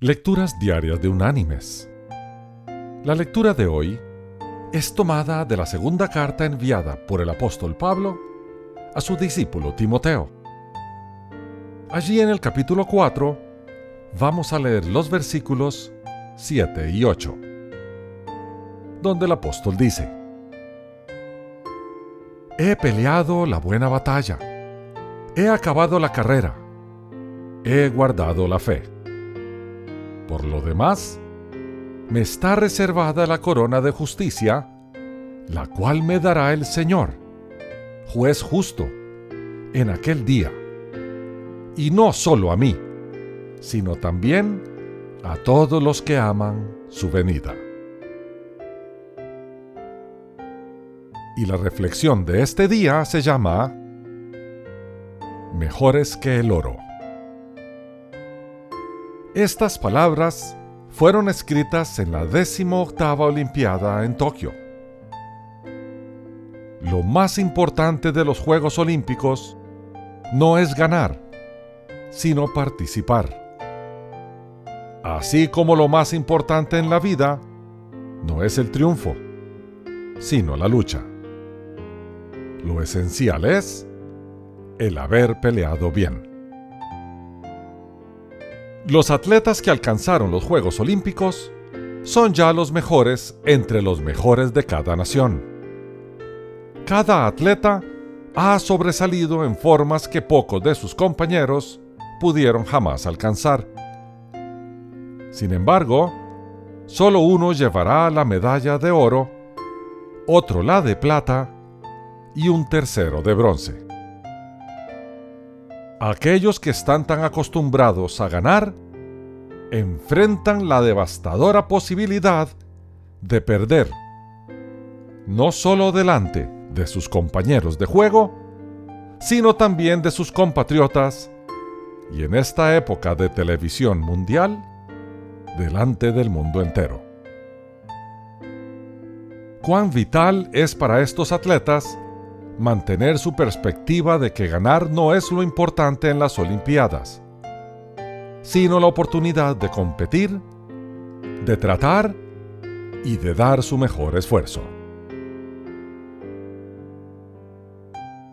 Lecturas Diarias de Unánimes. La lectura de hoy es tomada de la segunda carta enviada por el apóstol Pablo a su discípulo Timoteo. Allí en el capítulo 4 vamos a leer los versículos 7 y 8, donde el apóstol dice, He peleado la buena batalla, he acabado la carrera, he guardado la fe. Por lo demás, me está reservada la corona de justicia, la cual me dará el Señor, juez justo, en aquel día. Y no solo a mí, sino también a todos los que aman su venida. Y la reflexión de este día se llama Mejores que el oro. Estas palabras fueron escritas en la 18 Olimpiada en Tokio. Lo más importante de los Juegos Olímpicos no es ganar, sino participar. Así como lo más importante en la vida no es el triunfo, sino la lucha. Lo esencial es el haber peleado bien. Los atletas que alcanzaron los Juegos Olímpicos son ya los mejores entre los mejores de cada nación. Cada atleta ha sobresalido en formas que pocos de sus compañeros pudieron jamás alcanzar. Sin embargo, solo uno llevará la medalla de oro, otro la de plata y un tercero de bronce. Aquellos que están tan acostumbrados a ganar enfrentan la devastadora posibilidad de perder, no solo delante de sus compañeros de juego, sino también de sus compatriotas y en esta época de televisión mundial, delante del mundo entero. Cuán vital es para estos atletas mantener su perspectiva de que ganar no es lo importante en las Olimpiadas, sino la oportunidad de competir, de tratar y de dar su mejor esfuerzo.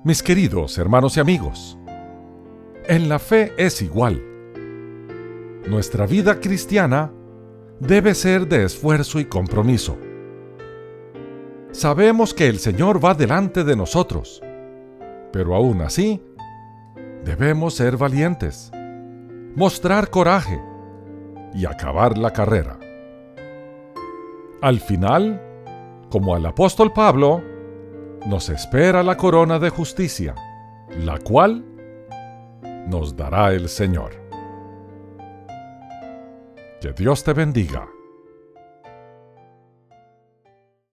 Mis queridos hermanos y amigos, en la fe es igual. Nuestra vida cristiana debe ser de esfuerzo y compromiso. Sabemos que el Señor va delante de nosotros, pero aún así, debemos ser valientes, mostrar coraje y acabar la carrera. Al final, como al apóstol Pablo, nos espera la corona de justicia, la cual nos dará el Señor. Que Dios te bendiga